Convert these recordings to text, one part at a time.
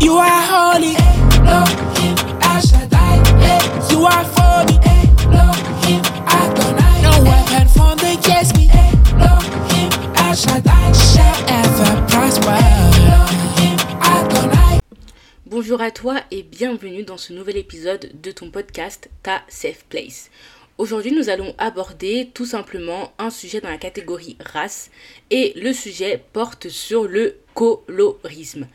You are holy. Bonjour à toi et bienvenue dans ce nouvel épisode de ton podcast Ta Safe Place. Aujourd'hui, nous allons aborder tout simplement un sujet dans la catégorie race et le sujet porte sur le colorisme.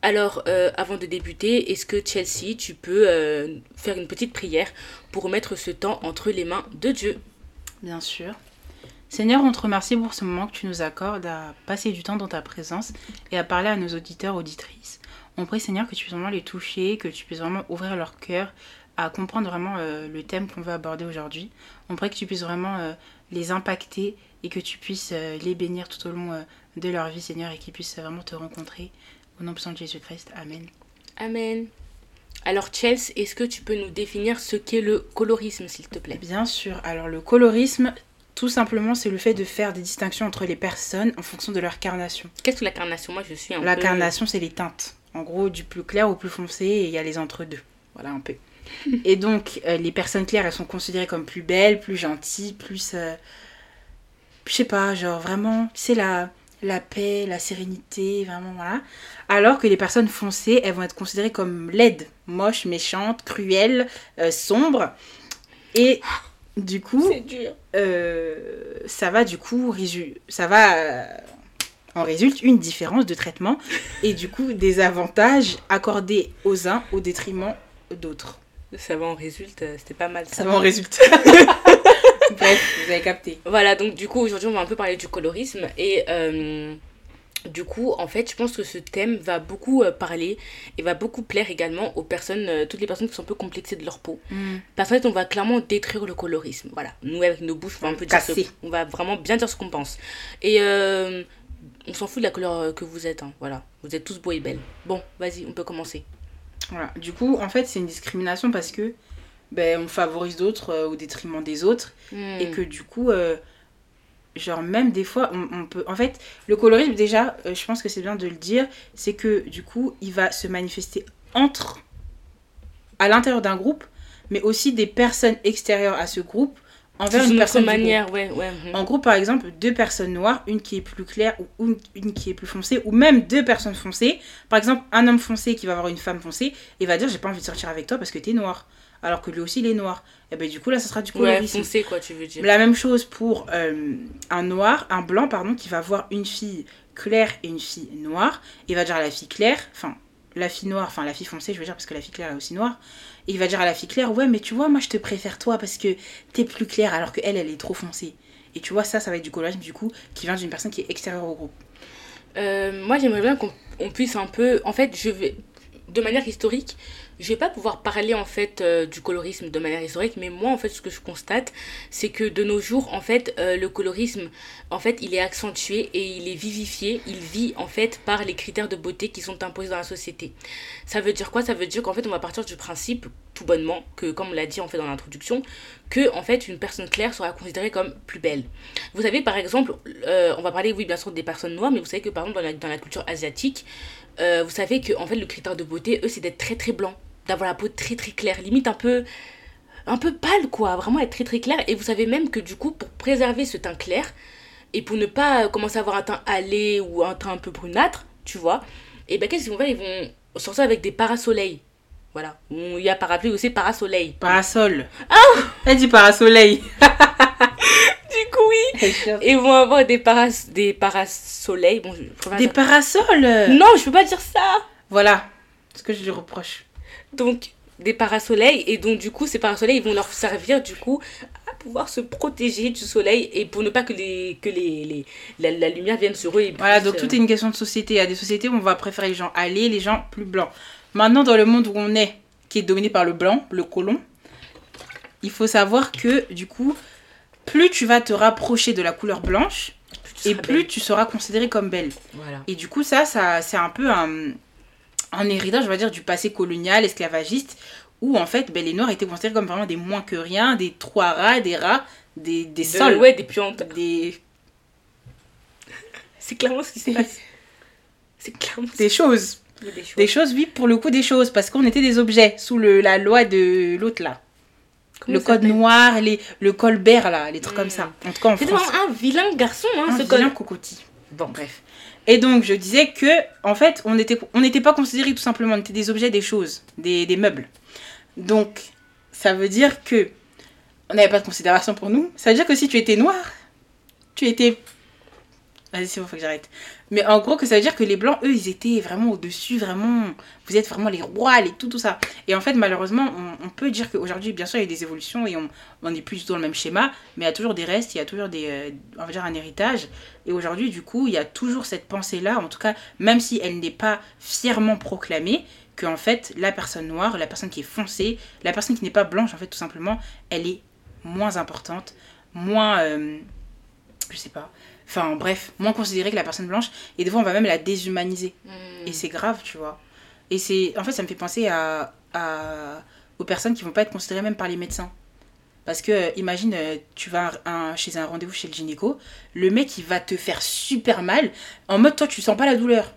Alors, euh, avant de débuter, est-ce que Chelsea, tu peux euh, faire une petite prière pour remettre ce temps entre les mains de Dieu? Bien sûr. Seigneur, on te remercie pour ce moment que tu nous accordes à passer du temps dans ta présence et à parler à nos auditeurs, auditrices. On prie, Seigneur, que tu puisses vraiment les toucher, que tu puisses vraiment ouvrir leur cœur à comprendre vraiment euh, le thème qu'on veut aborder aujourd'hui. On prie que tu puisses vraiment les impacter et que tu puisses les bénir tout au long de leur vie, Seigneur, et qu'ils puissent vraiment te rencontrer. Au nom de Jésus-Christ, Amen. Amen. Alors Chelsea, est-ce que tu peux nous définir ce qu'est le colorisme, s'il te plaît? Bien sûr. Alors le colorisme, tout simplement, c'est le fait de faire des distinctions entre les personnes en fonction de leur carnation. Qu'est-ce que la carnation? Moi, je suis un la carnation, c'est les teintes. En gros, du plus clair au plus foncé, et il y a les entre-deux. Voilà, un peu. et donc, euh, les personnes claires, elles sont considérées comme plus belles, plus gentilles, plus... Euh, je sais pas, genre vraiment, c'est la la paix, la sérénité, vraiment voilà. Alors que les personnes foncées, elles vont être considérées comme laides, moches, méchantes, cruelles, euh, sombres. Et du coup, euh, ça va du coup, ça va, euh, en résulte une différence de traitement et du coup des avantages accordés aux uns au détriment d'autres. Ça va en résulte, c'était pas mal. Ça, ça va en résulte. Bref, vous avez capté. Voilà, donc du coup, aujourd'hui, on va un peu parler du colorisme. Et euh, du coup, en fait, je pense que ce thème va beaucoup euh, parler et va beaucoup plaire également aux personnes, euh, toutes les personnes qui sont un peu complexées de leur peau. Mm. Parce qu'en fait, on va clairement détruire le colorisme. Voilà, nous, avec nos bouches, on va un peu dire On va vraiment bien dire ce qu'on pense. Et on s'en fout de la couleur que vous êtes. Hein. Voilà, vous êtes tous beaux et belles. Bon, vas-y, on peut commencer. Voilà, du coup, en fait, c'est une discrimination parce que ben, on favorise d'autres euh, au détriment des autres. Et hmm. que du coup, euh, genre même des fois, on, peut... En fait, le colorisme, déjà, euh, je pense que c'est bien de le dire, c'est que du coup, il va se manifester entre... à l'intérieur d'un groupe, mais aussi des personnes extérieures à ce groupe envers une, personne manière, ouais, ouais. Mhm. En groupe, par exemple, deux personnes noires, une qui est plus claire ou une, une, qui est plus foncée, ou même deux personnes foncées. Par exemple, un homme foncé qui va avoir une femme foncée, et va dire j'ai pas envie de sortir avec toi parce que t'es noir alors que lui aussi il est noir. Et ben du coup là ça sera du colorisme. Ouais, quoi tu veux dire. La même chose pour euh, un noir, un blanc pardon, qui va voir une fille claire et une fille noire. Il va dire à la fille claire, enfin la fille noire, enfin la fille foncée je veux dire parce que la fille claire est aussi noire. Et il va dire à la fille claire ouais mais tu vois moi je te préfère toi parce que t'es plus claire alors que elle elle est trop foncée. Et tu vois ça ça va être du colorisme du coup qui vient d'une personne qui est extérieure au groupe. Euh, moi j'aimerais bien qu'on puisse un peu en fait je vais de manière historique je vais pas pouvoir parler en fait euh, du colorisme de manière historique mais moi en fait ce que je constate c'est que de nos jours en fait euh, le colorisme en fait il est accentué et il est vivifié. Il vit en fait par les critères de beauté qui sont imposés dans la société. Ça veut dire quoi? Ça veut dire qu'en fait on va partir du principe tout bonnement que comme on l'a dit en fait dans l'introduction que en fait une personne claire sera considérée comme plus belle. Vous savez par exemple euh, on va parler oui bien sûr des personnes noires mais vous savez que par exemple dans la, dans la culture asiatique vous savez que en fait le critère de beauté eux c'est d'être très très blanc d'avoir la peau très très claire, limite un peu un peu pâle quoi, vraiment être très très claire et vous savez même que du coup pour préserver ce teint clair et pour ne pas commencer à avoir un teint allé ou un teint un peu brunâtre, tu vois, et ben qu'est-ce qu'ils vont faire? Ils vont sortir avec des parasoleils. Voilà, il y a parapluie aussi parasoleil. Parasol. Ah Elle dit parasoleil. du coup oui. Ils vont avoir des paras des parasoleils. Bon, des parasols? Non, je peux pas dire ça. Voilà ce que je lui reproche donc des parasoleils et donc du coup ces parasoleils ils vont leur servir du coup à pouvoir se protéger du soleil et pour ne pas que les que les, les la, lumière vienne sur eux voilà donc tout est une question de société il y a des sociétés où on va préférer les gens allés les gens plus blancs Maintenant, dans le monde où on est, qui est dominé par le blanc, le colon, il faut savoir que, du coup, plus tu vas te rapprocher de la couleur blanche, et plus belle. tu seras considérée comme belle. Voilà. Et du coup, ça, ça c'est un peu un, un héritage, on va dire, du passé colonial, esclavagiste, où en fait, ben, les Noirs étaient considérés comme vraiment des moins que rien, des trous à rats, des rats, des, des De- sols, ouais, des puantes. des, C'est clairement ce qui se passe. C'est clairement des choses. qui- des choses. Des choses, oui, pour le coup, des choses, parce qu'on était des objets sous le, la loi de l'autre là. Comment le code noir, les, le colbert là, les trucs Mm. comme ça. En tout cas en C'est France. vraiment un vilain garçon, hein, un ce vilain. Bon, bref. Et donc, je disais que, en fait, on n'était pas considérés tout simplement, on était des objets, des choses, des, des meubles. Donc, ça veut dire que on n'avait pas de considération pour nous. Ça veut dire que si tu étais noir, tu étais. Vas-y, c'est bon, faut que j'arrête. Mais en gros, que ça veut dire que les blancs, eux, ils étaient vraiment au-dessus, vraiment. Vous êtes vraiment les rois, les tout, tout ça. Et en fait, malheureusement, on, peut dire qu'aujourd'hui, bien sûr, il y a des évolutions et on on n'est plus du tout dans le même schéma, mais il y a toujours des restes, il y a toujours des, euh, on va dire un héritage. Et aujourd'hui, du coup, il y a toujours cette pensée-là, en tout cas, même si elle n'est pas fièrement proclamée, que en fait, la personne noire, la personne qui est foncée, la personne qui n'est pas blanche, en fait, tout simplement, elle est moins importante, moins, euh, je sais pas, enfin bref, moins considérée que la personne blanche. Et des fois, on va même la déshumaniser. Mm. Et c'est grave, tu vois. Et c'est, en fait, ça me fait penser à, à- aux personnes qui vont pas être considérées même par les médecins. Parce que, euh, imagine, euh, tu vas un- un- chez un rendez-vous chez le gynéco, le mec, il va te faire super mal, en mode, toi, tu sens pas la douleur.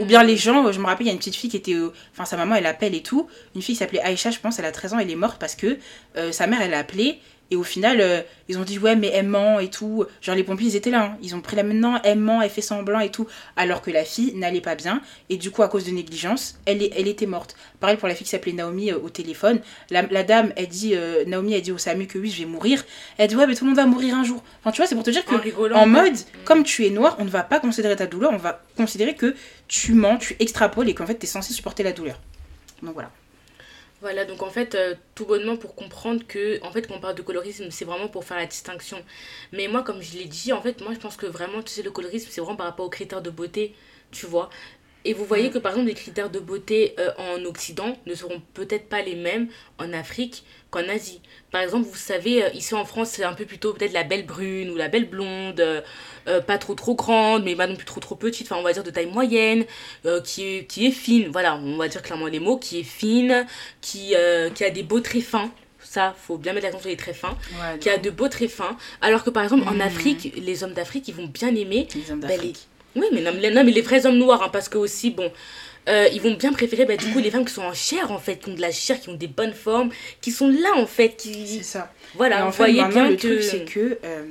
Ou bien les gens, euh, je me rappelle, il y a une petite fille qui était. Enfin, sa maman, elle appelle et tout. Une fille qui s'appelait Aïcha, je pense, elle a 13 ans, elle est morte parce que euh, sa mère, elle a appelé. Et au final, euh, ils ont dit, ouais, mais elle ment et tout. Genre, les pompiers, ils étaient là. hein. Ils ont pris la maintenant, elle ment, elle fait semblant et tout. Alors que la fille n'allait pas bien. Et du coup, à cause de négligence, elle, est- elle était morte. Pareil pour la fille qui s'appelait Naomi euh, au téléphone. La, la dame, elle dit, euh, Naomi, elle dit au SAMU que oui, je vais mourir. Elle dit, ouais, mais tout le monde va mourir un jour. Enfin, tu vois, c'est pour te dire que En rigolant. en mode, comme tu es noir, on ne va pas considérer ta douleur, on va considérer que tu mens, tu extrapoles et qu'en fait, tu es censé supporter la douleur. Donc voilà. Voilà, donc en fait, euh, tout bonnement pour comprendre que, en fait, quand on parle de colorisme, c'est vraiment pour faire la distinction. Mais moi, comme je l'ai dit, en fait, moi, je pense que vraiment, tu sais, le colorisme, c'est vraiment par rapport aux critères de beauté, tu vois. Et vous voyez Mm. que, par exemple, les critères de beauté euh, en Occident ne seront peut-être pas les mêmes en Afrique qu'en Asie. Par exemple, vous savez, euh, ici en France, c'est un peu plutôt peut-être la belle brune ou la belle blonde, euh, pas trop trop grande, mais pas non plus trop trop petite, enfin, on va dire de taille moyenne, euh, qui, est, qui est fine, voilà, on va dire clairement les mots, qui est fine, qui, qui a des beaux traits fins. Ça, faut bien mettre l'accent sur les traits fins. Qui a de beaux traits fins. Alors que par exemple, en Mhm. Afrique, les hommes d'Afrique, ils vont bien aimer. les hommes bah, d'Afrique. Oui, mais non, mais les, non, mais les vrais hommes noirs, hein, parce que aussi, bon, euh, ils vont bien préférer bah, du coup les femmes qui sont en chair, en fait, qui ont de la chair, qui ont des bonnes formes, qui sont là, en fait, C'est qui. ça. Voilà, et en vous fait, voyez bien le que. truc, c'est que euh,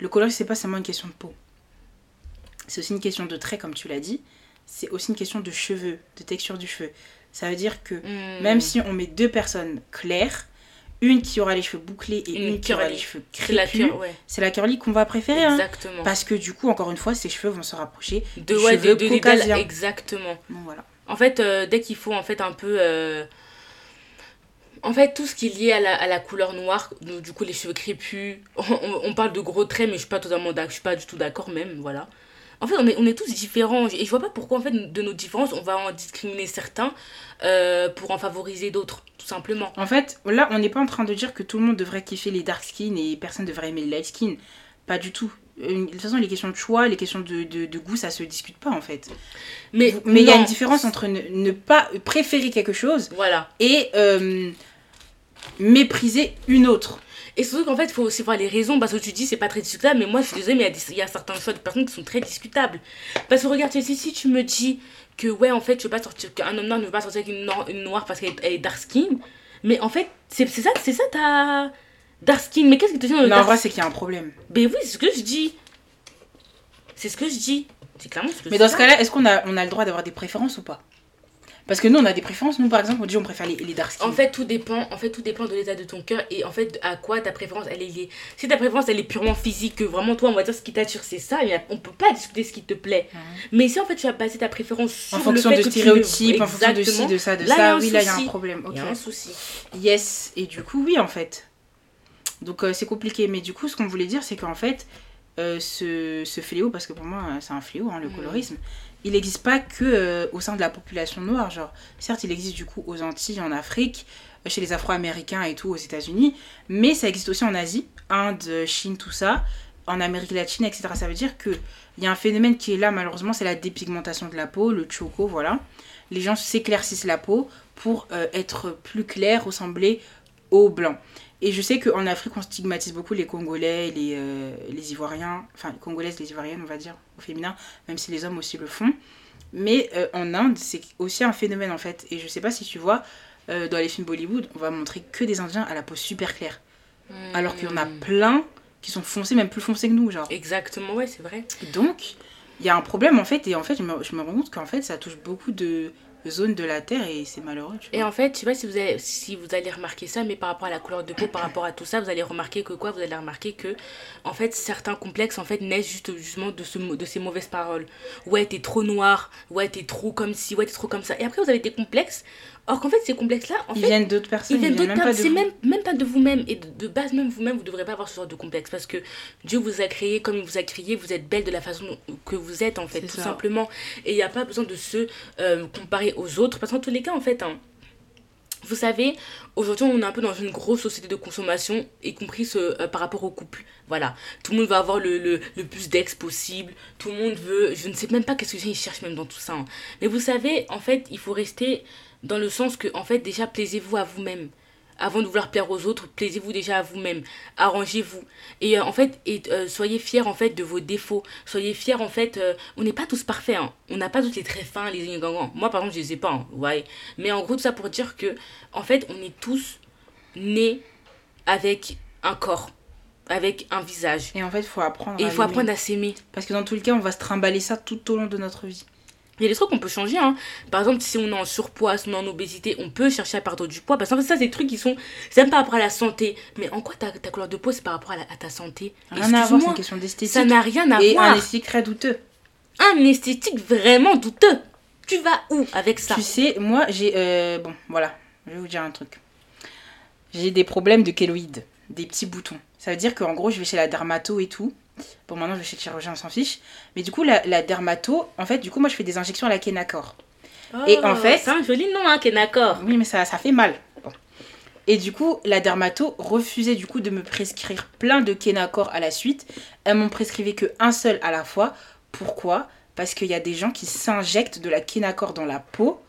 le colorisme, c'est pas seulement une question de peau. C'est aussi une question de traits, comme tu l'as dit. C'est aussi une question de cheveux, de texture du cheveu. Ça veut dire que Hmm. même si on met deux personnes claires, une qui aura les cheveux bouclés et Une une, qui aura les cheveux crépus, c'est la curly qu'on va préférer. hein. Exactement. Parce que du coup, encore une fois, ses cheveux vont se rapprocher. De, ouais, cheveux de exactement. Donc voilà. En fait, euh, dès qu'il faut en fait un peu... euh, En fait, tout ce qui est lié à la, à la couleur noire, donc, du coup les cheveux crépus, on, parle de gros traits, mais je suis pas totalement d'accord, je suis pas du tout d'accord même, voilà. En fait, on est, on est tous différents, et je vois pas pourquoi en fait de nos différences, on va en discriminer certains euh, pour en favoriser d'autres, tout simplement. En fait, là, on n'est pas en train de dire que tout le monde devrait kiffer les dark skin et personne devrait aimer les light skin. Pas du tout. Euh, De toute façon, les questions de choix, les questions de, de, de goût, ça se discute pas en fait. Mais Mais il y a une différence entre ne, ne pas préférer quelque chose Voilà. et euh, mépriser une autre. Et surtout qu'en fait, il faut aussi voir les raisons, parce que tu dis c'est pas très discutable, mais moi je suis désolée, mais il y y, a certains choix de personnes qui sont très discutables. Parce que regarde, si, si tu me dis que ouais, en fait, tu veux pas sortir, qu'un homme noir ne veut pas sortir avec une, noire- une noire parce qu'elle est- dark skin, mais en fait, c'est ça, c'est ça ta dark skin. Mais qu'est-ce que tu dis dans le Non, en vrai, c'est qu'il y a un problème. Ben oui, c'est ce que je dis. C'est ce que je dis. C'est clairement ce que Mais dans ce cas-là, est-ce qu'on a, on a le droit d'avoir des préférences ou pas? Parce que nous, on a des préférences. Nous, par exemple, on dit on préfère les, les dark skin. En fait, tout dépend. En fait, tout dépend de l'état de ton cœur et en fait à quoi ta préférence elle est liée. Si ta préférence elle est purement physique, que vraiment toi on va dire ce qui t'attire c'est ça, mais on peut pas discuter ce qui te plaît. Mais si en fait tu as basé ta préférence sur en fonction le de fait stéréotypes, en fonction de ci, de ça, de Là, ça, oui, là, il y a un problème. Il y a un souci. Yes, et du coup, oui, en fait. Donc, euh, c'est compliqué. Mais du coup, ce qu'on voulait dire, c'est qu'en fait, euh, ce, ce fléau, parce que pour moi, c'est un fléau, hein, le Mhm. colorisme, il n'existe pas que euh, au sein de la population noire. Genre, certes, il existe du coup aux Antilles, en Afrique, euh, chez les Afro-Américains et tout, aux États-Unis, mais ça existe aussi en Asie, Inde, Chine, tout ça, en Amérique latine, etc. Ça veut dire qu'il y a un phénomène qui est là, malheureusement, c'est la dépigmentation de la peau, le choco, voilà. Les gens s'éclaircissent la peau pour euh, être plus clair, ressembler au blanc. Et je sais qu'en Afrique, on stigmatise beaucoup les Congolais, les, euh, les Ivoiriens, enfin les Congolaises, les Ivoiriennes, on va dire, au féminin, même si les hommes aussi le font. Mais euh, en Inde, c'est aussi un phénomène en fait. Et je sais pas si tu vois, euh, dans les films Bollywood, on va montrer que des Indiens à la peau super claire. Alors qu'il y en a Hmm. plein qui sont foncés, même plus foncés que nous, genre. Exactement, ouais, c'est vrai. Donc, il y a un problème en fait, et en fait, je me, je me rends compte qu'en fait, ça touche beaucoup de zones de la Terre et c'est malheureux. Tu Et en fait, je sais pas si vous, allez, si vous allez remarquer ça, mais par rapport à la couleur de peau, par rapport à tout ça, vous allez remarquer que quoi? Vous allez remarquer que, en fait, certains complexes, en fait, naissent juste, justement de, ce, de ces mauvaises paroles. Ouais, t'es trop noir, ouais, t'es trop comme ci, ouais, t'es trop comme ça. Et après, vous avez des complexes, or qu'en fait, ces complexes-là, en ils fait, viennent d'autres personnes, ils viennent d'autres personnes. de C'est même, même pas de vous-même. Et de, de base, même vous-même, vous ne devrez pas avoir ce genre de complexe. Parce que Dieu vous a créé comme il vous a créé. Vous êtes belle de la façon que vous êtes, en fait, tout ça. simplement. Et il n'y a pas besoin de se euh, comparer aux autres. Parce qu'en tous les cas, en fait, hein, vous savez, aujourd'hui, on est un peu dans une grosse société de consommation, y compris ce, euh, par rapport au couple. Voilà. Tout le monde va avoir le, le, plus d'ex possible. Tout le monde veut. Je ne sais même pas qu'est-ce que ils cherchent même dans tout ça. hein. Mais vous savez, en fait, il faut rester dans le sens que, en fait, déjà, plaisez-vous à vous-même. Avant de vouloir plaire aux autres, plaisez-vous déjà à vous-même. Arrangez-vous. Et euh, en fait, et, euh, soyez fiers en fait de vos défauts. Soyez fiers en fait. euh, on n'est pas tous parfaits. hein. On n'a pas tous les traits fins, les lignes. Moi, par exemple, je les ai pas. hein, voyez. Mais en gros, tout ça pour dire que, en fait, on est tous nés avec un corps, avec un visage. Et en fait, il faut apprendre Et il faut apprendre à s'aimer. Parce que dans tous les cas, on va se trimballer ça tout au long de notre vie. Il y a des trucs qu'on peut changer. Hein. Par exemple, si on est en surpoids, si on est en obésité, on peut chercher à perdre du poids. Parce qu'en fait, ça, c'est des trucs qui sont. C'est même par rapport à la santé. Mais en quoi ta, ta couleur de peau, c'est par rapport à, la- à ta santé? Rien à voir, c'est une question d'esthétique. Ça n'a rien à Et voir. un esthétique très douteux. Un esthétique vraiment douteux. Tu vas où avec ça? Tu sais, moi, j'ai. euh, bon, voilà, je vais vous dire un truc. J'ai des problèmes de kéloïdes, des petits boutons. Ça veut dire qu'en gros, je vais chez la dermato et tout. Bon, maintenant, je vais chez le chirurgien, on s'en fiche. Mais du coup, la, la dermato, en fait, du coup, moi, je fais des injections à la Kenacor. Et en fait- Oh, C'est un joli nom, hein, Kenacor. Oui, mais ça, ça fait mal. Bon. Et du coup, la dermato refusait du coup de me prescrire plein de Kenacor à la suite. Elles m'ont prescrivé que un seul à la fois. Pourquoi? Parce qu'il y a des gens qui s'injectent de la Kenacor dans la peau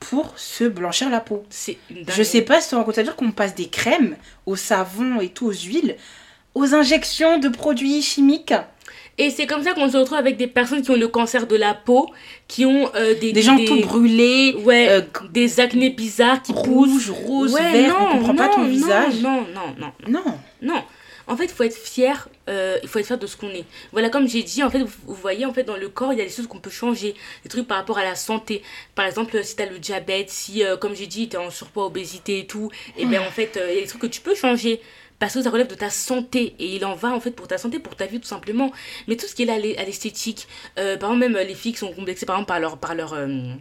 pour se blanchir la peau. C'est Je sais pas si tu te rends compte, c'est-à-dire qu'on passe des crèmes au savon et tout, aux huiles, aux injections de produits chimiques. Et c'est comme ça qu'on se retrouve avec des personnes qui ont le cancer de la peau, qui ont euh, des, Des gens tout brûlés, Ouais, euh, des acnés bizarres qui poussent. rouges, roses, Ouais, verts, non, on comprend pas ton non, visage. Non, non, non, Non. non. En fait, il faut être fier. euh, il faut être fier de ce qu'on est. Voilà, comme j'ai dit, en fait, vous, vous voyez, en fait, dans le corps, il y a des choses qu'on peut changer. Des trucs par rapport à la santé. Par exemple, si tu as le diabète, si, comme j'ai dit, tu es en surpoids, obésité et tout, et bien, en fait, il y a des trucs que tu peux changer. Parce que ça relève de ta santé. Et il en va, en fait, pour ta santé, pour ta vie, tout simplement. Mais tout ce qui est là à l'e- à l'esthétique, euh, par exemple, même euh, les filles qui sont complexées, par exemple, par leur. Par leur euh,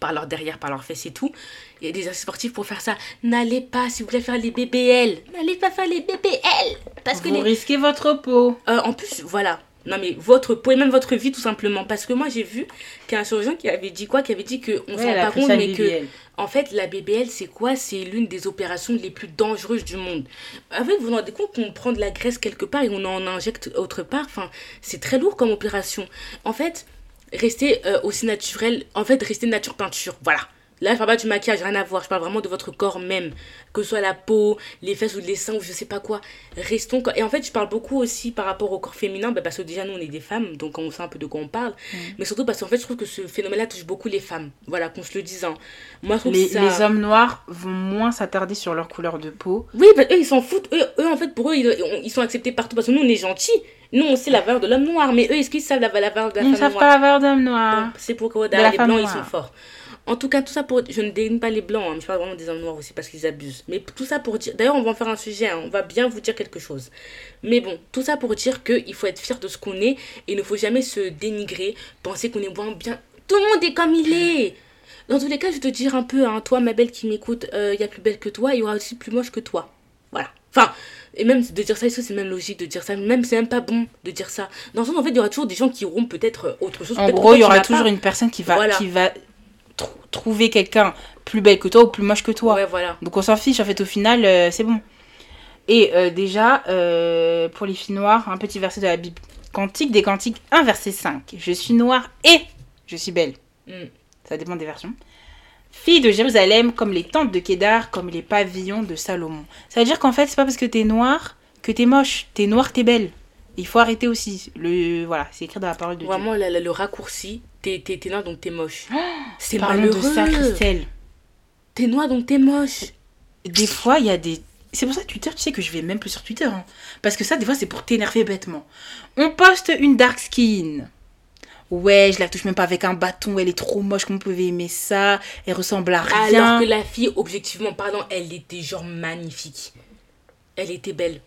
par leur derrière, par leurs fesses et tout. Il y a des exercices sportifs pour faire ça. N'allez pas, si vous voulez faire les BBL, n'allez pas faire les BBL. Parce que Vous les... risquez votre peau. Euh, en plus, voilà. Non mais votre peau et même votre vie tout simplement. Parce que moi j'ai vu qu'il y a un chirurgien qui avait dit quoi Qui avait dit qu'on Ouais, s'en rend pas compte mais que... BBL. En fait la BBL c'est quoi? C'est l'une des opérations les plus dangereuses du monde. Fait vous vous rendez compte qu'on prend de la graisse quelque part et on en injecte autre part? Enfin c'est très lourd comme opération. En fait restez euh, aussi naturel. En fait restez nature peinture. Voilà. Là, je parle pas du maquillage, rien à voir. Je parle vraiment de votre corps même. Que ce soit la peau, les fesses ou les seins ou je sais pas quoi. Restons. Et en fait, je parle beaucoup aussi par rapport au corps féminin. bah, parce que déjà, nous, on est des femmes. Donc, on sait un peu de quoi on parle. Mais surtout parce qu'en fait, je trouve que ce phénomène-là touche beaucoup les femmes. Voilà, qu'on se le dise. hein. Moi, je trouve Les, que ça... les hommes noirs vont moins s'attarder sur leur couleur de peau. Oui, bah, eux, ils s'en foutent. Eux, eux, en fait, pour eux, ils, ils sont acceptés partout. Parce que nous, on est gentils. Nous, on sait la valeur de l'homme noir. Mais eux, est-ce qu'ils savent la, valeur de la Ils ne femme savent noire? pas la valeur d'homme noir. Donc, c'est pourquoi De les blancs, ils noire. sont forts. En tout cas, tout ça pour. Je ne dénigre pas les blancs, hein, mais je parle vraiment des hommes noirs aussi parce qu'ils abusent. Mais tout ça pour dire. D'ailleurs, on va en faire un sujet, hein, on va bien vous dire quelque chose. Mais bon, tout ça pour dire qu'il faut être fier de ce qu'on est et il ne faut jamais se dénigrer, penser qu'on est moins bien. Tout le monde est comme il est Dans tous les cas, je vais te dire un peu, hein, toi, ma belle qui m'écoute, euh, il y a plus belle que toi, il y aura aussi plus moche que toi. Voilà. Enfin, et même de dire ça, c'est même logique de dire ça? Même c'est même pas bon de dire ça. Dans le sens, en fait, il y aura toujours des gens qui auront peut-être autre chose. En gros, il y aura toujours pas. une personne qui va, Voilà. qui va tr- trouver quelqu'un plus belle que toi ou plus moche que toi. Ouais, voilà. Donc on s'en fiche, en fait, au final, euh, c'est bon. Et euh, déjà, euh, pour les filles noires, un petit verset de la Bible. Cantique des Cantiques 1, verset 5. Je suis noire et je suis belle. Mm. Ça dépend des versions. Fille de Jérusalem, comme les tentes de Kédar, comme les pavillons de Salomon. Ça veut dire qu'en fait, c'est pas parce que t'es noire que t'es moche. T'es noire, t'es belle. Il faut arrêter aussi. Le, voilà, c'est écrit dans la parole de Dieu. Vraiment, le raccourci, t'es t'es- noir donc t'es moche. c'est Parlons malheureux. de ça, Christelle. T'es noir donc t'es moche. Des fois, il y a des. C'est pour ça que Twitter, tu sais que je vais même plus sur Twitter. hein. Parce que ça, des fois, c'est pour t'énerver bêtement. On poste une dark skin. Ouais, je la touche même pas avec un bâton. Elle est trop moche. Comment vous pouvez aimer ça? Elle ressemble à rien. Alors que la fille, objectivement, pardon, elle était genre magnifique. Elle était belle.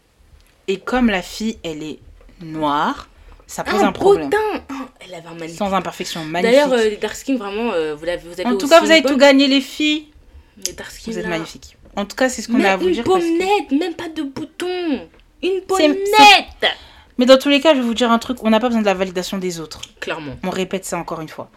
Et comme la fille, elle est noire, ça pose un, problème. potin Oh, Elle avait un magnifique. Sans imperfection, magnifique. D'ailleurs, euh, les dark skin, vraiment, euh, vous, l'avez, vous avez en tout cas, vous une avez bonne- tout gagné, les filles. Les dark skin, Vous êtes là. magnifiques. En tout cas, c'est ce qu'on a à vous une dire. parce que- pommette, même pas de bouton. Une C'est- pommette Mais dans tous les cas, je vais vous dire un truc on n'a pas besoin de la validation des autres. Clairement. On répète ça encore une fois.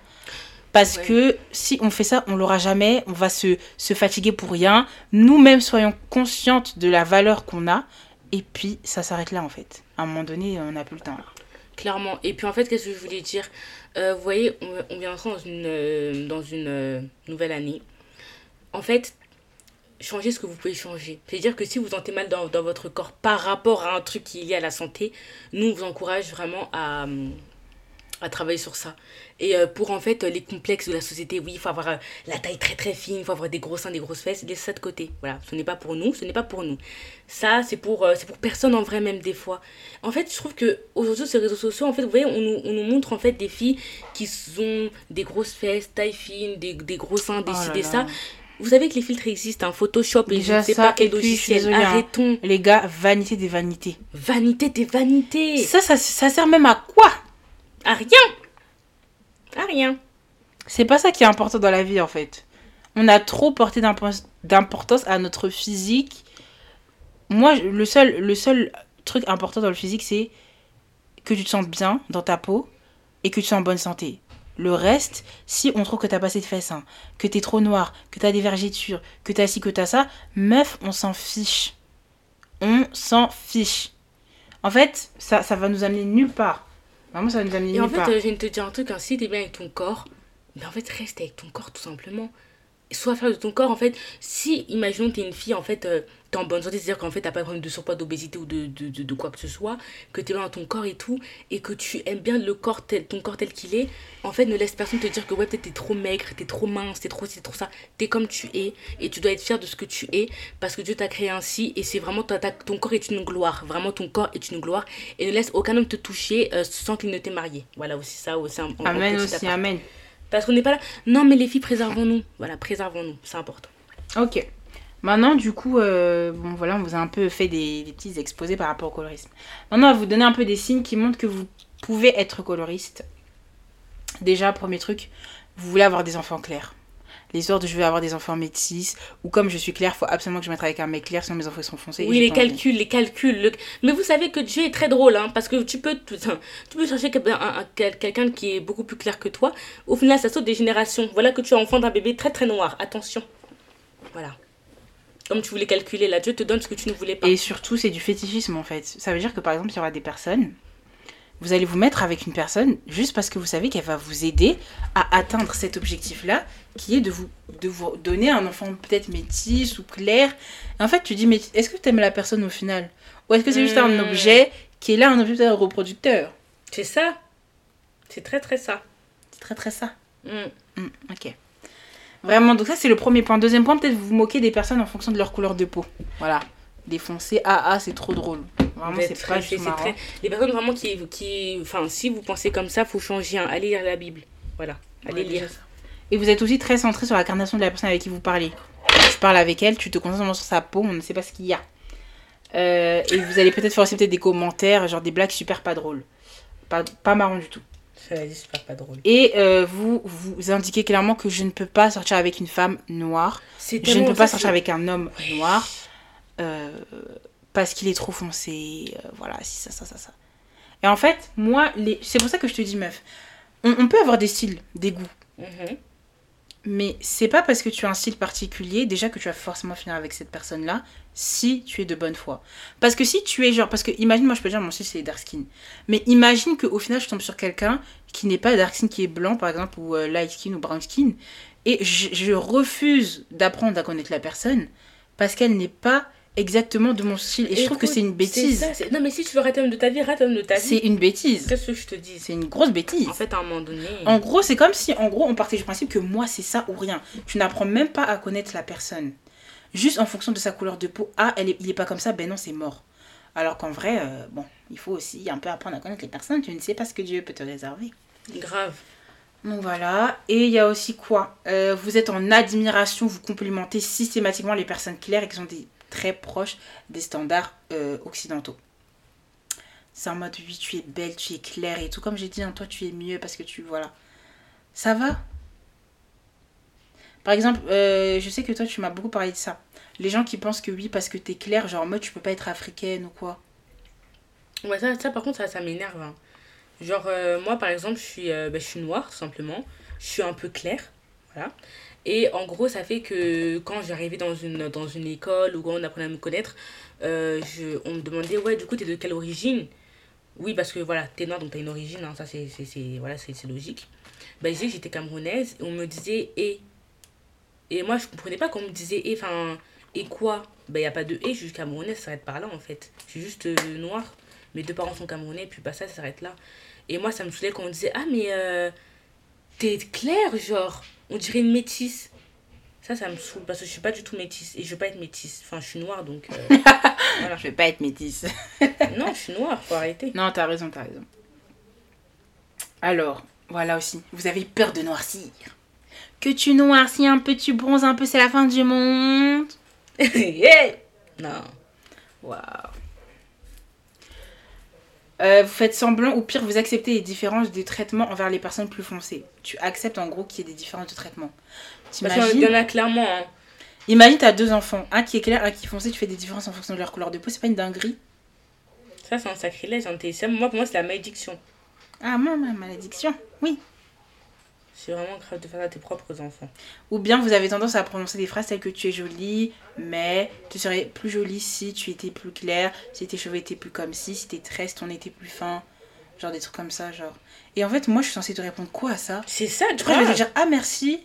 Parce Ouais. que si on fait ça, on l'aura jamais, on va se, se fatiguer pour rien. Nous-mêmes, soyons conscientes de la valeur qu'on a. Et puis, ça s'arrête là, en fait. À un moment donné, on n'a plus le temps. Clairement. Et puis en fait, qu'est-ce que je voulais dire? Euh, Vous voyez, on, vient d'entrer dans une, euh, euh, nouvelle année. En fait, changez ce que vous pouvez changer. C'est-à-dire que si vous sentez mal dans, dans votre corps par rapport à un truc qui est lié à la santé, nous, on vous encourage vraiment à, euh, à travailler sur ça. Et euh, pour en fait les complexes de la société, oui, il faut avoir euh, la taille très très fine, il faut avoir des gros seins, des grosses fesses, laissez ça de côté. Voilà, ce n'est pas pour nous, ce n'est pas pour nous. Ça, c'est pour, euh, c'est pour personne en vrai même des fois. En fait, je trouve que aujourd'hui, sur les réseaux sociaux, en fait, vous voyez, on nous, on nous montre en fait des filles qui ont des grosses fesses, taille fine, des, des gros seins, des Oh des ça. Vous savez que les filtres existent, hein, Photoshop et je Déjà ne sais ça, pas quel puis, je logiciel. Arrêtons. Les gars, vanité des vanités. Vanité des vanités. Ça, ça, ça sert même à quoi? À rien. À rien. C'est pas ça qui est important dans la vie, en fait. On a trop porté d'impo- d'importance à notre physique. Moi, le seul, le seul truc important dans le physique, c'est que tu te sens bien dans ta peau et que tu sois en bonne santé. Le reste, si on trouve que t'as pas assez de fesses, hein, que t'es trop noir, que t'as des vergetures, que t'as ci, que t'as ça, meuf, on s'en fiche. On s'en fiche. En fait, ça, ça va nous amener nulle part. Vraiment, ça va nous amener Et nulle en fait, euh, je viens de te dire un truc, hein, si t'es bien avec ton corps, mais en fait, reste avec ton corps tout simplement. Sois fier de ton corps, en fait. Si, imaginons, t'es une fille, en fait, euh, t'es en bonne santé, c'est-à-dire qu'en fait, t'as pas de problème de surpoids, d'obésité ou de, de, de, de quoi que ce soit, que t'es bien dans ton corps et tout, et que tu aimes bien le corps tel, ton corps tel qu'il est, en fait, ne laisse personne te dire que ouais, peut-être t'es trop maigre, t'es trop mince, t'es trop t'es trop ça. T'es comme tu es, et tu dois être fier de ce que tu es, parce que Dieu t'a créé ainsi, et c'est vraiment, ta- ta- ton corps est une gloire. Vraiment, ton corps est une gloire, et ne laisse aucun homme te toucher euh, sans qu'il ne t'ait marié. Voilà aussi ça, aussi un, un- Amen aussi, amen. Parce qu'on n'est pas là. Non, mais les filles, préservons-nous. Voilà, préservons-nous. C'est important. Ok. Maintenant, du coup, euh, bon voilà, on vous a un peu fait des, des petits exposés par rapport au colorisme. Maintenant, on va vous donner un peu des signes qui montrent que vous pouvez être coloriste. Déjà, premier truc, vous voulez avoir des enfants clairs. L'histoire de je veux avoir des enfants métis, ou comme je suis claire, faut absolument que je mette avec un mec clair, sinon mes enfants sont foncés. Oui, les calculs, les calculs. Mais vous savez que Dieu est très drôle, hein, parce que tu peux, tu, tu peux chercher quelqu'un un- un- quel- quelqu'un qui est beaucoup plus clair que toi. Au final, ça saute des générations. Voilà que tu as enfant d'un bébé très très noir. Attention. Voilà. Comme tu voulais calculer, là, Dieu te donne ce que tu ne voulais pas. Et surtout, c'est du fétichisme en fait. Ça veut dire que par exemple, il y aura des personnes, vous allez vous mettre avec une personne juste parce que vous savez qu'elle va vous aider à atteindre cet objectif-là, qui est de vous, de vous donner un enfant peut-être métis ou clair. Et en fait, tu dis, mais est-ce que tu aimes la personne au final? Ou est-ce que c'est juste un Hmm. objet qui est là, un objet reproducteur? C'est ça. C'est très très ça. C'est très très ça. Mm. Hmm, ok. Vraiment, donc ça c'est le premier point. Deuxième point, peut-être vous vous moquez des personnes en fonction de leur couleur de peau. Voilà. Foncés, ah ah, c'est trop drôle. Vraiment, c'est très- très- Les personnes vraiment qui, qui. Enfin, si vous pensez comme ça, faut changer. hein. Allez lire la Bible. Voilà. Allez Ouais, lire. Et vous êtes aussi très centré sur la carnation de la personne avec qui vous parlez. Tu parles avec elle, tu te concentres vraiment sur sa peau, on ne sait pas ce qu'il y a. Euh, et vous allez peut-être faire aussi peut-être des commentaires, genre des blagues super pas drôles. Pas, pas marrant du tout. Super pas drôle. Et euh, vous vous indiquez clairement que je ne peux pas sortir avec une femme noire. C'est Je ne peux pas sortir avec un homme noir. Euh, parce qu'il est trop foncé, euh, voilà, si ça, ça, ça, ça. Et en fait, moi, les... c'est pour ça que je te dis, meuf, on, on peut avoir des styles, des goûts. Mhm. Mais c'est pas parce que tu as un style particulier déjà que tu vas forcément finir avec cette personne-là si tu es de bonne foi. Parce que si tu es genre, parce que imagine, moi je peux dire mon style c'est dark skin. Mais imagine qu'au final je tombe sur quelqu'un qui n'est pas dark skin, qui est blanc par exemple, ou euh, light skin ou brown skin. Et je, je refuse d'apprendre à connaître la personne parce qu'elle n'est pas exactement de mon style. Et je trouve que c'est une bêtise. ça, c'est- non, mais si tu veux rater un homme de ta vie, rate un homme de ta C'est vie. une bêtise. Qu'est-ce que je te dis? C'est une grosse bêtise. En fait, à un moment donné. En gros, c'est comme si, en gros, on partait du principe que moi, c'est ça ou rien. Tu n'apprends même pas à connaître la personne. Juste en fonction de sa couleur de peau. Ah, elle est, il est pas comme ça, ben non, c'est mort. Alors qu'en vrai, euh, bon, il faut aussi un peu apprendre à connaître les personnes. Tu ne sais pas ce que Dieu peut te réserver. Grave. Donc voilà. Et il y a aussi quoi? Euh, Vous êtes en admiration, vous complimentez systématiquement les personnes claires et qui sont des, très proches des standards euh, occidentaux. C'est en mode, oui, tu es belle, tu es claire et tout. Comme j'ai dit, en toi, tu es mieux parce que tu. Voilà. Ça va? Par exemple, euh, je sais que toi, tu m'as beaucoup parlé de ça. Les gens qui pensent que oui, parce que t'es claire, genre en mode, tu peux pas être africaine ou quoi. Ouais, ça, ça par contre, ça, m'énerve. hein. Genre, euh, moi, par exemple, je suis, bah, je suis noire, simplement. Je suis un peu claire. Voilà. Et en gros, ça fait que quand j'arrivais dans une, dans une école ou quand on apprenait à me connaître, euh, je, on me demandait, ouais, du coup, t'es de quelle origine? Oui, parce que voilà, t'es noire, donc t'as une origine, hein, ça c'est voilà, c'est logique. Bah, je disais j'étais camerounaise et on me disait, et. Et moi, je comprenais pas qu'on me disait, et, enfin, et quoi? Bah, y a pas de et, je suis camerounaise, ça s'arrête par là en fait. Je suis juste euh, noire mes deux parents sont camerounais, puis bah ça, ça s'arrête là. Et moi, ça me saoulait quand on disait Ah, mais euh, t'es claire, genre, on dirait une métisse. Ça, ça me saoule parce que je suis pas du tout métisse et je veux pas être métisse. Enfin, je suis noire donc. euh, voilà. Je vais pas être métisse. Non, je suis noire, faut arrêter. Non, t'as raison, t'as raison. Alors, voilà aussi. Vous avez peur de noircir. Que tu noircis un peu, tu bronzes un peu, c'est la fin du monde. Yeah non. Waouh. Euh, vous faites semblant, ou pire, vous acceptez les différences de traitement envers les personnes plus foncées. Tu acceptes en gros qu'il y ait des différences de traitement. Qu'il y en a clairement. hein. Imagine, t'as deux enfants, un qui est clair, un qui est foncé, tu fais des différences en fonction de leur couleur de peau, c'est pas une dinguerie Ça, c'est un sacrilège. Hein. T'es- ça, Moi, pour moi, c'est la malédiction. Ah, moi, ma malédiction, oui. C'est vraiment grave de faire ça à tes propres enfants. Ou bien vous avez tendance à prononcer des phrases telles que tu es jolie, mais tu serais plus jolie si tu étais plus claire, si tes cheveux étaient plus comme ci, si tes tresses ton était plus fin. Genre des trucs comme ça, genre. Et en fait, moi, je suis censée te répondre quoi à ça? C'est ça, Du coup, je vais te dire ah merci.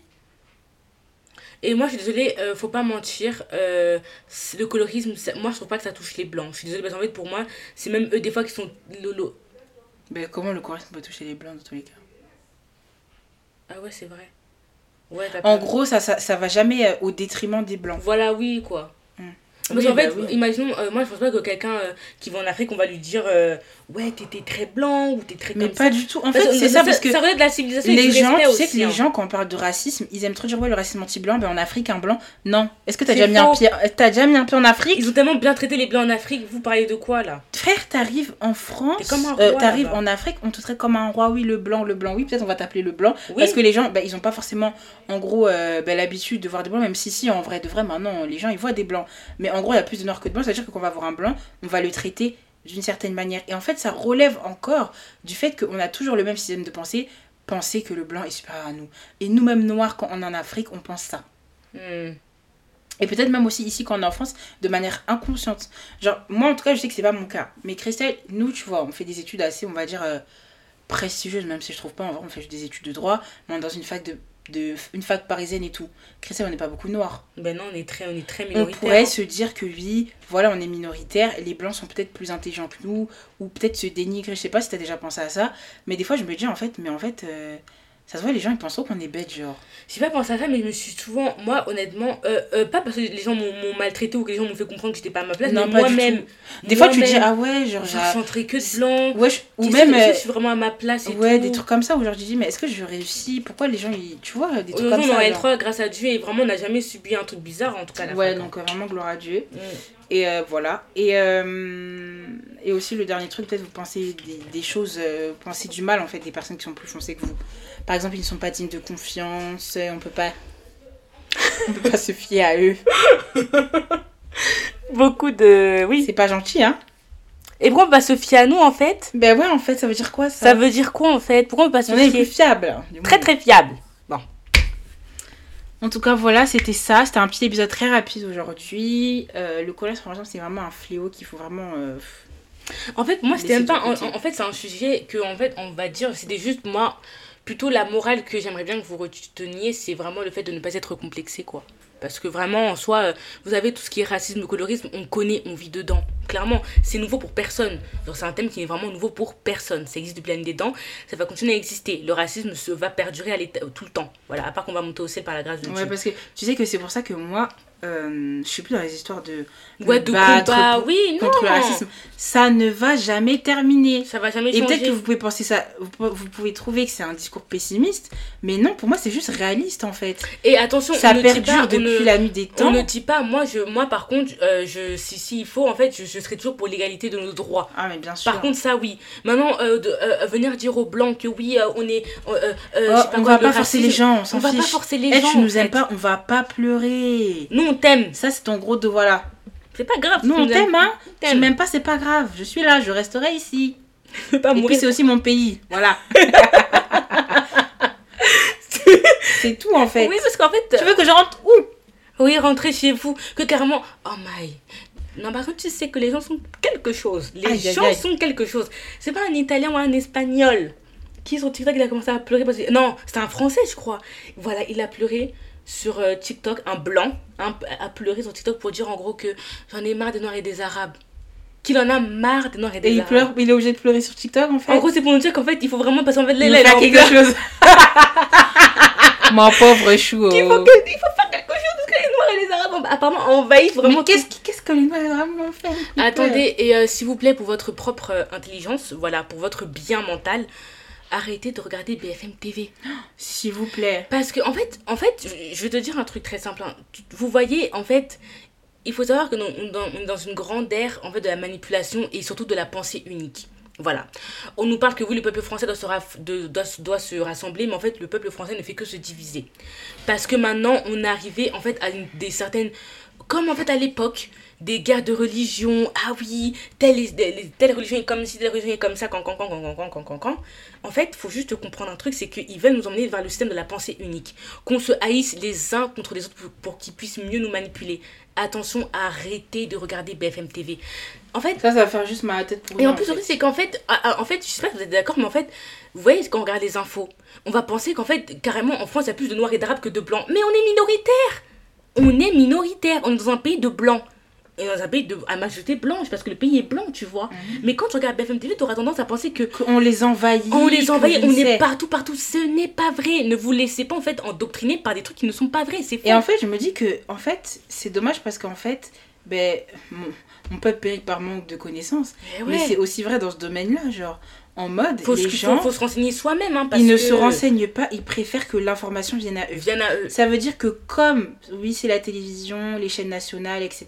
Et moi, je suis désolée, euh, faut pas mentir, euh, le colorisme, moi, je trouve pas que ça touche les blancs. Je suis désolée, parce qu'en fait, pour moi, c'est même eux, des fois, qui sont lolo. Mais comment le chorisme peut toucher les blancs dans tous les cas? Ah ouais, c'est vrai. Ouais, En gros, ça, ça, ça va jamais euh, au détriment des blancs. Voilà, oui, quoi. Parce Oui, qu'en fait, bah oui. imaginons, euh, moi, je pense pas que quelqu'un euh, qui va en Afrique, on va lui dire, euh, ouais, t'es t'es très blanc ou t'es très Mais comme pas ça. du tout. En Parce fait, c'est ça parce que Ça relève de la civilisation les gens, tu sais aussi, que les hein. gens, quand on parle de racisme, ils aiment trop dire ouais, le racisme anti-blanc, ben en Afrique, un blanc. Non. Est-ce que t'as déjà, mis un pied... déjà mis un pied en Afrique? Ils ont tellement bien traité les blancs en Afrique, vous parlez de quoi, là? Frère, t'arrives en France, t'arrives en Afrique, on te traite comme un roi, oui, le blanc, le blanc, oui, peut-être on va t'appeler le blanc. Oui. Parce que les gens, bah, ils ont pas forcément, en gros, bah, l'habitude de voir des blancs, même si, si, en vrai, de vrai, maintenant, les gens, ils voient des blancs. Mais en gros, il y a plus de noirs que de blancs, c'est-à-dire que quand on va voir un blanc, on va le traiter d'une certaine manière. Et en fait, ça relève encore du fait qu'on a toujours le même système de pensée, penser que le blanc est supérieur à nous. Et nous-mêmes, noirs, quand on est en Afrique, on pense ça. Hmm. Et peut-être même aussi ici quand on est en France, de manière inconsciente. Genre, moi en tout cas, je sais que c'est pas mon cas. Mais Christelle, nous, tu vois, on fait des études assez, on va dire, euh, prestigieuses, même si je trouve pas, on fait des études de droit, mais on est dans une fac de, de une fac parisienne et tout. Christelle, on n'est pas beaucoup noirs. Ben non, on est très, on est très On minoritaire. pourrait hein. se dire que oui, voilà, on est minoritaire, les blancs sont peut-être plus intelligents que nous, ou peut-être se dénigrer, je sais pas si t'as déjà pensé à ça, mais des fois je me dis en fait, mais en fait, euh, ça se voit, les gens ils pensent trop qu'on est bête, genre. J'ai pas pensé à ça, mais je me suis souvent, moi honnêtement, euh, euh, pas parce que les gens m'ont maltraité ou que les gens m'ont fait comprendre que j'étais pas à ma place, Non, mais moi-même. Des fois tu te dis, ah ouais, genre, Je chanterais que de blanc. ouais, je- ou Tu même. que euh, je suis vraiment à ma place et Ouais, tout. des trucs comme ça où genre je dis mais est-ce que je réussis? Pourquoi les gens ils tu vois des trucs comme on ça grâce à Dieu et vraiment on n'a jamais subi un truc bizarre en tout cas à la Ouais, donc euh, vraiment gloire à Dieu. Mm. Et euh, voilà. Et euh, et aussi le dernier truc peut-être vous pensez des, des choses euh, vous pensez du mal en fait des personnes qui sont plus foncées que vous. Par exemple, ils ne sont pas dignes de confiance, euh, on peut pas on peut pas se fier à eux. beaucoup de. Oui. C'est pas gentil, hein Et pourquoi on va se fier à nous en fait? Ben ouais, en fait, ça veut dire quoi ça? Ça veut dire quoi en fait? Pourquoi on va se On est les plus fier fiables. du Très très fiable. En tout cas, voilà, c'était ça. C'était un petit épisode très rapide aujourd'hui. Euh, le collage, franchement, c'est vraiment un fléau qu'il faut vraiment. euh, En fait, moi, c'était même pas. En, en fait, c'est un sujet que, en fait, on va dire, c'était juste moi. Plutôt la morale que j'aimerais bien que vous reteniez, c'est vraiment le fait de ne pas être complexé, quoi. Parce que vraiment, en soi, euh, vous avez tout ce qui est racisme, colorisme, on connaît, on vit dedans. Clairement, c'est nouveau pour personne. C'est un thème qui est vraiment nouveau pour personne. Ça existe depuis l'année des dents, ça va continuer à exister. Le racisme se va perdurer à l'état- tout le temps. Voilà, à part qu'on va monter au ciel par la grâce de Ouais, Dieu. parce que tu sais que c'est pour ça que moi, euh, je suis plus dans les histoires de. Ouais, me de battre combat, pour- oui, non. contre le racisme. Ça ne va jamais terminer. Ça va jamais Et peut-être que vous pouvez penser ça, vous, pou- vous pouvez trouver que c'est un discours pessimiste, mais non, pour moi c'est juste réaliste en fait. Et attention, Ça on perdure pas, on depuis ne- la nuit des On temps. ne dit pas, moi, je, moi par contre, euh, je, si, si il faut, en fait, je, je serai toujours pour l'égalité de nos droits. Ah mais bien sûr. Par contre, ça, oui. Maintenant, euh, de, euh, venir dire aux blancs que oui, euh, on est. euh, euh, euh, Oh, on quoi, va pas forcer racisme, les gens, on On va pas forcer les Eh, gens. tu en nous aimes pas, on va pas pleurer. Nous, on t'aime. Ça c'est ton gros devoir là. C'est pas grave. Nous tu on t'aime hein. Tu m'aimes pas, c'est pas grave. Je suis là, je resterai ici. Je pas Et puis mourir. c'est aussi mon pays. Voilà. c'est tout en fait. Oui, parce qu'en fait. Tu veux que je rentre où? Oui, rentrez chez vous. Que carrément. Oh my. Non, par contre, tu sais que les gens sont quelque chose. Les Aïe, gens aïe. sont quelque chose. C'est pas un italien ou un espagnol qui sur TikTok il a commencé à pleurer parce que. Non, c'était un français, je crois. Voilà, il a pleuré sur euh, TikTok, un blanc, un- a pleuré sur TikTok pour dire en gros que j'en ai marre des Noirs et des Arabes. Qu'il en a marre des Noirs et des Et il Arabes. pleure, il est obligé de pleurer sur TikTok en fait? En gros, c'est pour nous dire qu'en fait, il faut vraiment passer en fait les il faire quelque chose. Mon pauvre chou. Il faut, oh. que- il faut faire quelque chose parce que les Noirs et les Arabes apparemment envahissent vraiment Mais qu'est-ce qu'est-ce que les noirs et arabes vont faire? Attendez, et euh, s'il vous plaît, pour votre propre euh, intelligence, voilà, pour votre bien mental, arrêtez de regarder BFM TV. S'il vous plaît. Parce que, en fait, en fait, je- vais te dire un truc très simple. hein. Vous voyez, en fait, il faut savoir que nous, on est dans, une grande ère, en fait, de la manipulation et surtout de la pensée unique. Voilà. On nous parle que oui, le peuple français doit se, de- doit, se- doit se rassembler, mais en fait, le peuple français ne fait que se diviser. Parce que maintenant, on est arrivé, en fait, à une- des certaines... Comme, en fait, à l'époque, des guerres de religion. Ah oui, telle, telle, religion est comme si telle religion est comme ça, quand, quand, quand, quand, quand, quand, quand, En fait, faut juste comprendre un truc, c'est qu'ils veulent nous emmener vers le système de la pensée unique. Qu'on se haïsse les uns contre les autres pour, pour qu'ils puissent mieux nous manipuler. Attention, arrêtez de regarder BFM TV. En fait, ça, ça va faire juste ma tête pour. Et en plus, en fait. c'est qu'en fait, ah, ah, en fait, je sais pas si vous êtes d'accord, mais en fait, vous voyez, quand on regarde les infos, on va penser qu'en fait, carrément, en France, il y a plus de noirs et d'arabes que de blancs. Mais on est minoritaire On est minoritaire On est dans un pays de blancs et dans un pays de, à majorité blanche, parce que le pays est blanc, tu vois. Mhm. Mais quand tu regardes BFM TV, tu auras tendance à penser que Qu'on les envahit. on les envahit, on est partout, partout. Ce n'est pas vrai. Ne vous laissez pas, en fait, endoctriner par des trucs qui ne sont pas vrais. C'est. Et en fait, je me dis que, en fait, c'est dommage parce qu'en fait, ben, mon, mon peuple périt par manque de connaissances. Eh Mais ouais. c'est aussi vrai dans ce domaine-là, genre, en mode, faut, les se- gens, faut, faut se renseigner soi-même. Hein, parce ils ne que se renseignent pas, ils préfèrent que l'information vienne à eux. Viennent à eux. Ça veut dire que comme, oui, c'est la télévision, les chaînes nationales, etc.,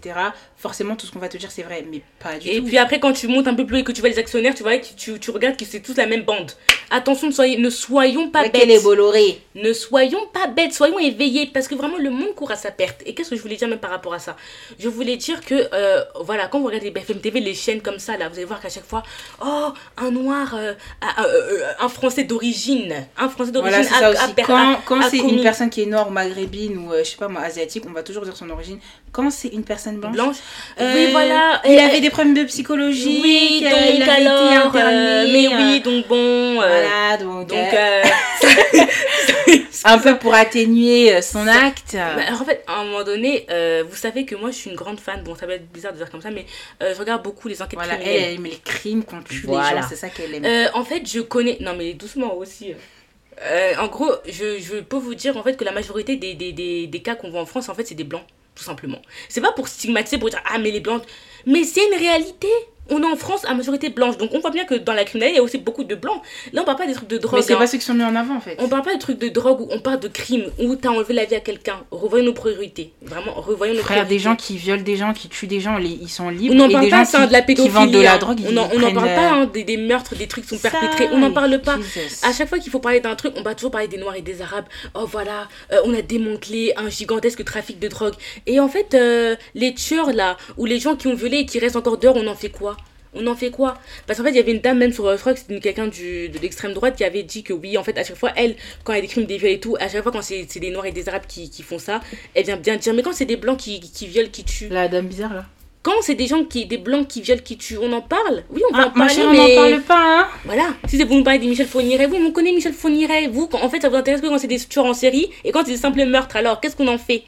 forcément, tout ce qu'on va te dire, c'est vrai, mais pas du Et tout. puis après, quand tu montes un peu plus et que tu vois les actionnaires, tu vois que tu, tu regardes que c'est tous la même bande. Attention, ne, soyez, ne soyons pas est bêtes. Bolloré. Ne soyons pas bêtes, soyons éveillés. Parce que vraiment, le monde court à sa perte. Et qu'est-ce que je voulais dire même par rapport à ça? Je voulais dire que, euh, voilà, quand vous regardez les BFM TV, les chaînes comme ça, là, vous allez voir qu'à chaque fois, oh, un noir, euh, euh, un français d'origine. Un français d'origine Voilà, quand quand c'est une personne qui est noire, maghrébine ou, euh, je sais pas moi, asiatique, on va toujours dire son origine. Quand c'est une personne blanche, blanche. euh, oui, voilà. Il avait des problèmes de psychologie. Oui, donc il avait été alors, interné, mais oui, donc bon. Voilà, donc, donc, un peu pour atténuer euh, son acte. Bah, alors, en fait, à un moment donné, euh, vous savez que moi je suis une grande fan, bon ça va être bizarre de dire comme ça, mais euh, je regarde beaucoup les enquêtes Voilà, elle, criminelles. elle aime les crimes qu'on tue Voilà. les gens, c'est ça qu'elle aime. Euh, en fait, je connais. Non, mais doucement aussi. En gros, je, je peux vous dire en fait que la majorité des, des, des, des cas qu'on voit en France, en fait, c'est des blancs, tout simplement. C'est pas pour stigmatiser, pour dire ah, mais les blancs. Mais c'est une réalité. On est en France à majorité blanche. Donc on voit bien que dans la criminalité, il y a aussi beaucoup de blancs. Là, on parle pas des trucs de drogue. Mais c'est hein. pas ceux qui sont mis en avant en fait. On parle pas des trucs de drogue où on parle de crime, où t'as enlevé la vie à quelqu'un. Revoyons nos priorités. Vraiment, revoyons nos Frère, des priorités. gens qui violent des gens, qui tuent des gens, les- ils sont libres. On n'en parle des pas, gens ça, qui, de la qui pédophilie. vendent de la hein. drogue, on n'en parle euh, pas hein, des, des meurtres, des trucs qui sont ça, perpétrés. On n'en parle pas. Jesus. À chaque fois qu'il faut parler d'un truc, on va toujours parler des Noirs et des Arabes. Oh voilà, euh, on a démantelé un gigantesque trafic de drogue. Et en fait, euh, les tueurs là, ou les gens qui ont violé et qui restent encore dehors, on en fait quoi? On en fait quoi? Parce qu'en fait, il y avait une dame, même sur, euh, crois que c'était une- quelqu'un de l'extrême droite, qui avait dit que oui, en fait, à chaque fois, elle, quand il y a des viols et tout, à chaque fois, quand c'est des Noirs et des Arabes qui, qui font ça, elle vient bien dire, mais quand c'est des Blancs qui, qui violent, qui tuent, La dame bizarre là. quand c'est des gens qui, des Blancs qui violent, qui tuent, on en parle? Oui, on va Ah, en ma parler, chérie, on mais... n'en parle pas, hein. Voilà, si c'est pour nous parler de Michel Fourniret, oui, mais on connaît Michel Fourniret. Vous, quand- en fait, ça vous intéresse que quand c'est des tueurs en série et quand c'est des simples meurtres, alors qu'est-ce qu'on en fait?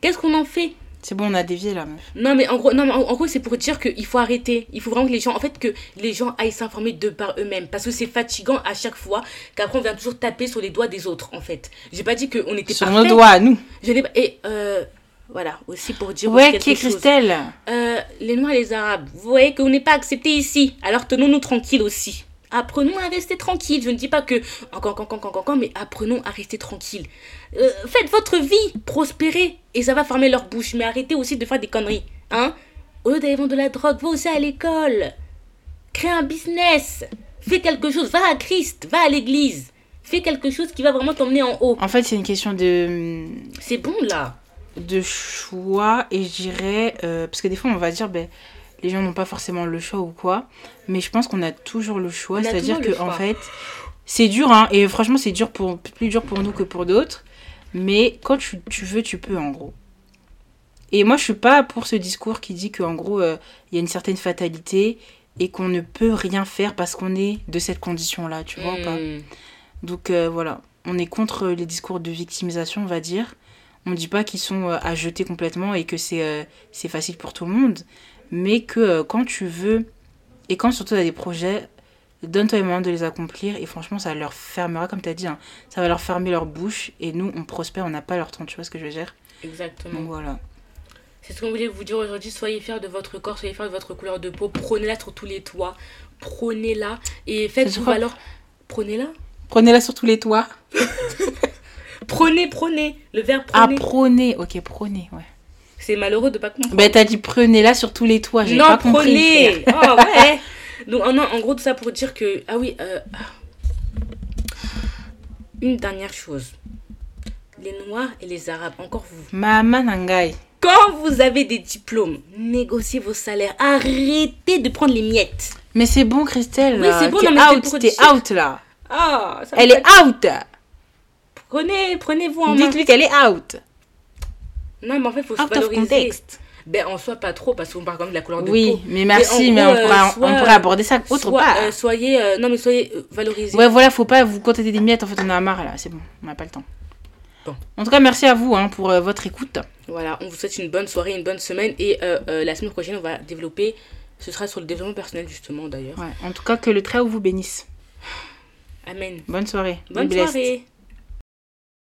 Qu'est-ce qu'on en fait? C'est bon, on a dévié là, meuf. Non, mais en gros, non, mais en, en gros c'est pour dire qu'il faut arrêter. Il faut vraiment que les gens, en fait, que les gens aillent s'informer de par eux-mêmes. Parce que c'est fatigant à chaque fois qu'après on vient toujours taper sur les doigts des autres, en fait. J'ai pas dit qu'on était Sur nos doigts, à nous. Je n'ai pas. Et euh, voilà, aussi pour dire Ouais, qui est. Christelle Euh, les Noirs et les Arabes, vous voyez qu'on n'est pas acceptés ici. Alors tenons-nous tranquilles aussi. Apprenons à rester tranquilles. Je ne dis pas que encore, encore, encore, encore, encore, mais apprenons à rester tranquilles. Euh, faites votre vie, prospérez, et ça va fermer leur bouche. Mais arrêtez aussi de faire des conneries, hein. Au lieu d'aller vendre de la drogue, va aussi à l'école. Crée un business. Fais quelque chose. Va à Christ, va à l'église. Fais quelque chose qui va vraiment t'emmener en haut. En fait, c'est une question de, C'est bon là. de choix et je dirais. euh, parce que des fois, on va dire, ben, les gens n'ont pas forcément le choix ou quoi. Mais je pense qu'on a toujours le choix. C'est-à-dire que, en fait, c'est dur, hein. Et franchement, c'est dur pour, plus dur pour nous que pour d'autres. Mais quand tu, tu veux, tu peux, en gros. Et moi, je suis pas pour ce discours qui dit qu'en gros, euh, il y a une certaine fatalité et qu'on ne peut rien faire parce qu'on est de cette condition-là, tu vois ou pas Hmm. Donc euh, voilà, on est contre les discours de victimisation, on va dire. On ne dit pas qu'ils sont euh, à jeter complètement et que c'est euh, c'est facile pour tout le monde, mais que euh, quand tu veux, et quand surtout tu as des projets, donne-toi les moyens de les accomplir et franchement ça leur fermera, comme tu as dit, hein, ça va leur fermer leur bouche et nous on prospère, on n'a pas leur temps, tu vois ce que je veux dire? Exactement. Donc voilà. C'est ce qu'on voulait vous dire aujourd'hui. Soyez fiers de votre corps, soyez fiers de votre couleur de peau. Prenez-la sur tous les toits. Prenez-la et faites-vous alors. Prenez-la. Prenez-la sur tous les toits. Prenez, prenez. Le verbe Ah, prenez. prenez, ok, prenez, ouais. C'est malheureux de pas comprendre. Bah t'as dit prenez-la sur tous les toits, j'ai non, pas compris. prenez. Oh ouais. Donc non, en gros tout ça pour dire que ah oui. euh, ah. Une dernière chose. Les Noirs et les Arabes, encore vous. Mama Nangai. Quand vous avez des diplômes, négociez vos salaires. Arrêtez de prendre les miettes. Mais c'est bon, Christelle. Oui, c'est bon, T'es non, out, t'es out là. Ah, ça Elle est out. Prenez, prenez-vous en main. Dites-lui qu'elle est out. Non, mais en fait, faut se Out of valoriser. context. Ben, en soi, pas trop, parce qu'on parle quand même de la couleur de Oui, peau. mais merci, mais, gros, on, pourra, euh, on soit- pourra aborder ça autre Soit, part. euh, soyez, euh, non, mais soyez valorisés. Ouais, voilà, faut pas vous contenter des miettes. En fait, on en a marre là. C'est bon, on n'a pas le temps. Bon. En tout cas, merci à vous hein, pour euh, votre écoute. Voilà, on vous souhaite une bonne soirée, une bonne semaine. Et la semaine prochaine, on va développer. Ce sera sur le développement personnel, justement, d'ailleurs. Ouais, en tout cas, que le très haut vous bénisse. Amen. Bonne soirée. Bonne soirée.